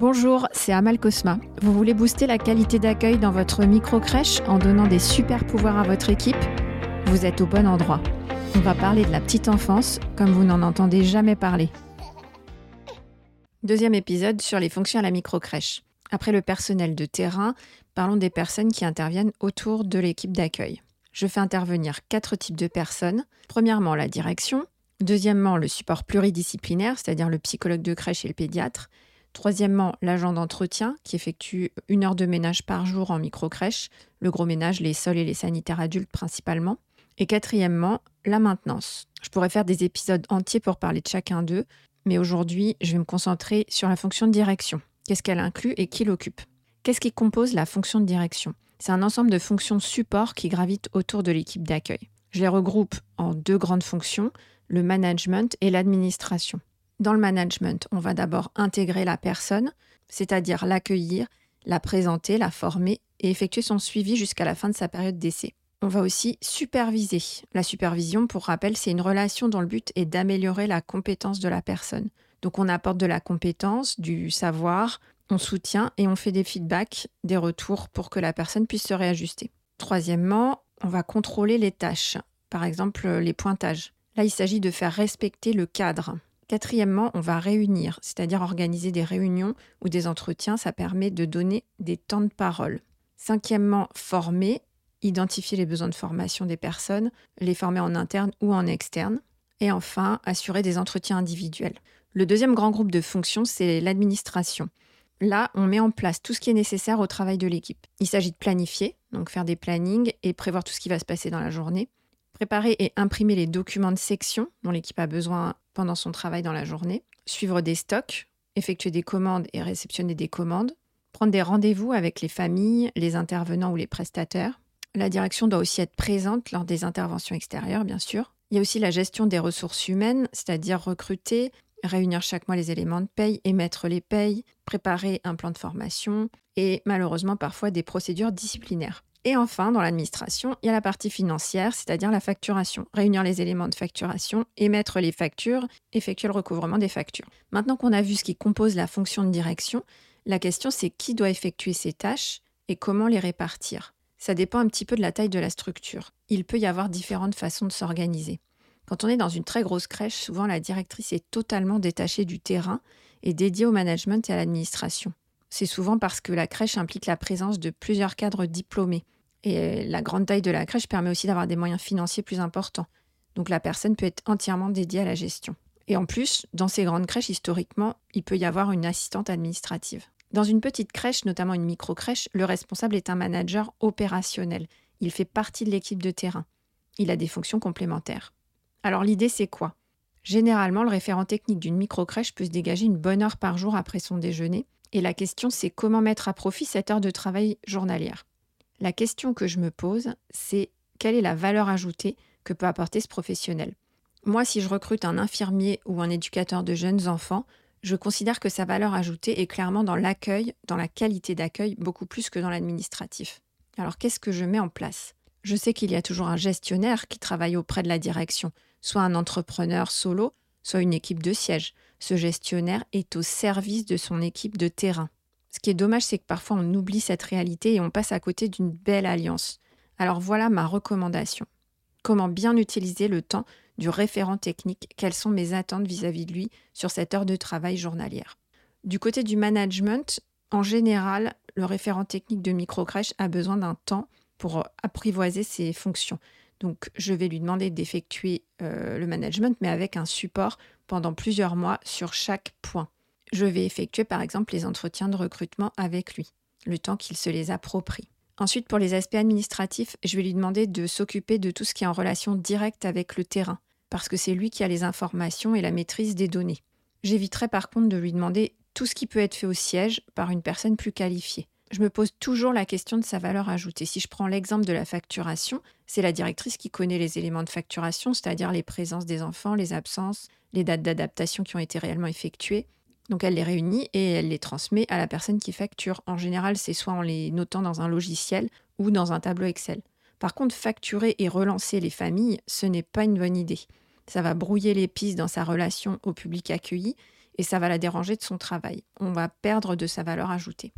Bonjour, c'est Amal Cosma. Vous voulez booster la qualité d'accueil dans votre micro-crèche en donnant des super pouvoirs à votre équipe? Vous êtes au bon endroit. On va parler de la petite enfance comme vous n'en entendez jamais parler. Deuxième épisode sur les fonctions à la micro-crèche. Après le personnel de terrain, parlons des personnes qui interviennent autour de l'équipe d'accueil. Je fais intervenir quatre types de personnes. Premièrement, la direction. Deuxièmement, le support pluridisciplinaire, c'est-à-dire le psychologue de crèche et le pédiatre. Troisièmement, l'agent d'entretien qui effectue une heure de ménage par jour en micro-crèche, le gros ménage, les sols et les sanitaires adultes principalement. Et quatrièmement, la maintenance. Je pourrais faire des épisodes entiers pour parler de chacun d'eux, mais aujourd'hui, je vais me concentrer sur la fonction de direction. Qu'est-ce qu'elle inclut et qui l'occupe? Qu'est-ce qui compose la fonction de direction? C'est un ensemble de fonctions support qui gravitent autour de l'équipe d'accueil. Je les regroupe en deux grandes fonctions, le management et l'administration. Dans le management, on va d'abord intégrer la personne, c'est-à-dire l'accueillir, la présenter, la former et effectuer son suivi jusqu'à la fin de sa période d'essai. On va aussi superviser. La supervision, pour rappel, c'est une relation dont le but est d'améliorer la compétence de la personne. Donc on apporte de la compétence, du savoir, on soutient et on fait des feedbacks, des retours pour que la personne puisse se réajuster. Troisièmement, on va contrôler les tâches, par exemple les pointages. Là, il s'agit de faire respecter le cadre. Quatrièmement, on va réunir, c'est-à-dire organiser des réunions ou des entretiens. Ça permet de donner des temps de parole. Cinquièmement, former, identifier les besoins de formation des personnes, les former en interne ou en externe. Et enfin, assurer des entretiens individuels. Le deuxième grand groupe de fonctions, c'est l'administration. Là, on met en place tout ce qui est nécessaire au travail de l'équipe. Il s'agit de planifier, donc faire des plannings et prévoir tout ce qui va se passer dans la journée. Préparer et imprimer les documents de section dont l'équipe a besoin pendant son travail dans la journée, suivre des stocks, effectuer des commandes et réceptionner des commandes, prendre des rendez-vous avec les familles, les intervenants ou les prestataires. La direction doit aussi être présente lors des interventions extérieures, bien sûr. Il y a aussi la gestion des ressources humaines, c'est-à-dire recruter, réunir chaque mois les éléments de paye, émettre les payes, préparer un plan de formation et malheureusement parfois des procédures disciplinaires. Et enfin, dans l'administration, il y a la partie financière, c'est-à-dire la facturation. Réunir les éléments de facturation, émettre les factures, effectuer le recouvrement des factures. Maintenant qu'on a vu ce qui compose la fonction de direction, la question c'est qui doit effectuer ces tâches et comment les répartir. Ça dépend un petit peu de la taille de la structure. Il peut y avoir différentes façons de s'organiser. Quand on est dans une très grosse crèche, souvent la directrice est totalement détachée du terrain et dédiée au management et à l'administration. C'est souvent parce que la crèche implique la présence de plusieurs cadres diplômés. Et euh, la grande taille de la crèche permet aussi d'avoir des moyens financiers plus importants. Donc la personne peut être entièrement dédiée à la gestion. Et en plus, dans ces grandes crèches, historiquement, il peut y avoir une assistante administrative. Dans une petite crèche, notamment une micro-crèche, le responsable est un manager opérationnel. Il fait partie de l'équipe de terrain. Il a des fonctions complémentaires. Alors l'idée, c'est quoi? Généralement, le référent technique d'une micro-crèche peut se dégager une bonne heure par jour après son déjeuner et la question, c'est comment mettre à profit cette heure de travail journalière? La question que je me pose, c'est quelle est la valeur ajoutée que peut apporter ce professionnel? Moi, si je recrute un infirmier ou un éducateur de jeunes enfants, je considère que sa valeur ajoutée est clairement dans l'accueil, dans la qualité d'accueil, beaucoup plus que dans l'administratif. Alors qu'est-ce que je mets en place? Je sais qu'il y a toujours un gestionnaire qui travaille auprès de la direction, soit un entrepreneur solo, soit une équipe de siège ce gestionnaire est au service de son équipe de terrain. Ce qui est dommage, c'est que parfois on oublie cette réalité et on passe à côté d'une belle alliance. Alors voilà ma recommandation. Comment bien utiliser le temps du référent technique? Quelles sont mes attentes vis-à-vis de lui sur cette heure de travail journalière? Du côté du management, en général, le référent technique de microcrèche a besoin d'un temps pour apprivoiser ses fonctions. Donc, je vais lui demander d'effectuer euh, le management, mais avec un support pendant plusieurs mois sur chaque point. Je vais effectuer par exemple les entretiens de recrutement avec lui, le temps qu'il se les approprie. Ensuite, pour les aspects administratifs, je vais lui demander de s'occuper de tout ce qui est en relation directe avec le terrain, parce que c'est lui qui a les informations et la maîtrise des données. J'éviterai par contre de lui demander tout ce qui peut être fait au siège par une personne plus qualifiée je me pose toujours la question de sa valeur ajoutée. Si je prends l'exemple de la facturation, c'est la directrice qui connaît les éléments de facturation, c'est-à-dire les présences des enfants, les absences, les dates d'adaptation qui ont été réellement effectuées. Donc elle les réunit et elle les transmet à la personne qui facture. En général, c'est soit en les notant dans un logiciel ou dans un tableau Excel. Par contre, facturer et relancer les familles, ce n'est pas une bonne idée. Ça va brouiller les dans sa relation au public accueilli et ça va la déranger de son travail. On va perdre de sa valeur ajoutée.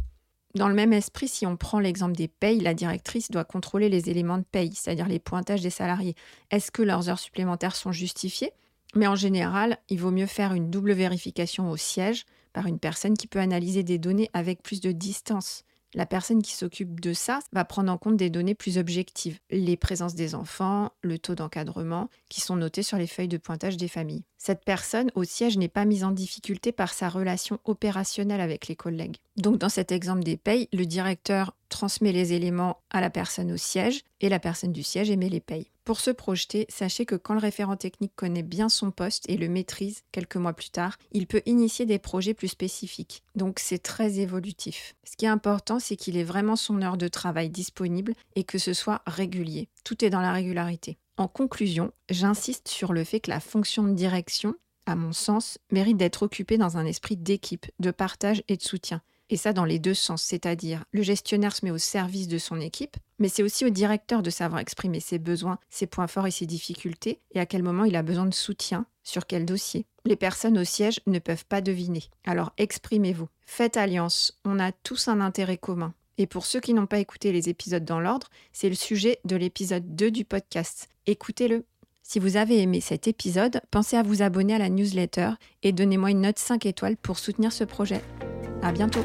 Dans le même esprit, si on prend l'exemple des payes, la directrice doit contrôler les éléments de paye, c'est-à-dire les pointages des salariés. Est-ce que leurs heures supplémentaires sont justifiées? Mais en général, il vaut mieux faire une double vérification au siège par une personne qui peut analyser des données avec plus de distance. La personne qui s'occupe de ça va prendre en compte des données plus objectives, les présences des enfants, le taux d'encadrement, qui sont notés sur les feuilles de pointage des familles. Cette personne au siège n'est pas mise en difficulté par sa relation opérationnelle avec les collègues. Donc dans cet exemple des payes, le directeur transmet les éléments à la personne au siège et la personne du siège émet les payes. Pour se projeter, sachez que quand le référent technique connaît bien son poste et le maîtrise quelques mois plus tard, il peut initier des projets plus spécifiques. Donc c'est très évolutif. Ce qui est important, c'est qu'il ait vraiment son heure de travail disponible et que ce soit régulier. Tout est dans la régularité. En conclusion, j'insiste sur le fait que la fonction de direction, à mon sens, mérite d'être occupée dans un esprit d'équipe, de partage et de soutien. Et ça dans les deux sens, c'est-à-dire le gestionnaire se met au service de son équipe, mais c'est aussi au directeur de savoir exprimer ses besoins, ses points forts et ses difficultés, et à quel moment il a besoin de soutien, sur quel dossier. Les personnes au siège ne peuvent pas deviner. Alors exprimez-vous. Faites alliance, on a tous un intérêt commun. Et pour ceux qui n'ont pas écouté les épisodes dans l'ordre, c'est le sujet de l'épisode 2 du podcast. Écoutez-le. Si vous avez aimé cet épisode, pensez à vous abonner à la newsletter et donnez-moi une note 5 étoiles pour soutenir ce projet. À bientôt!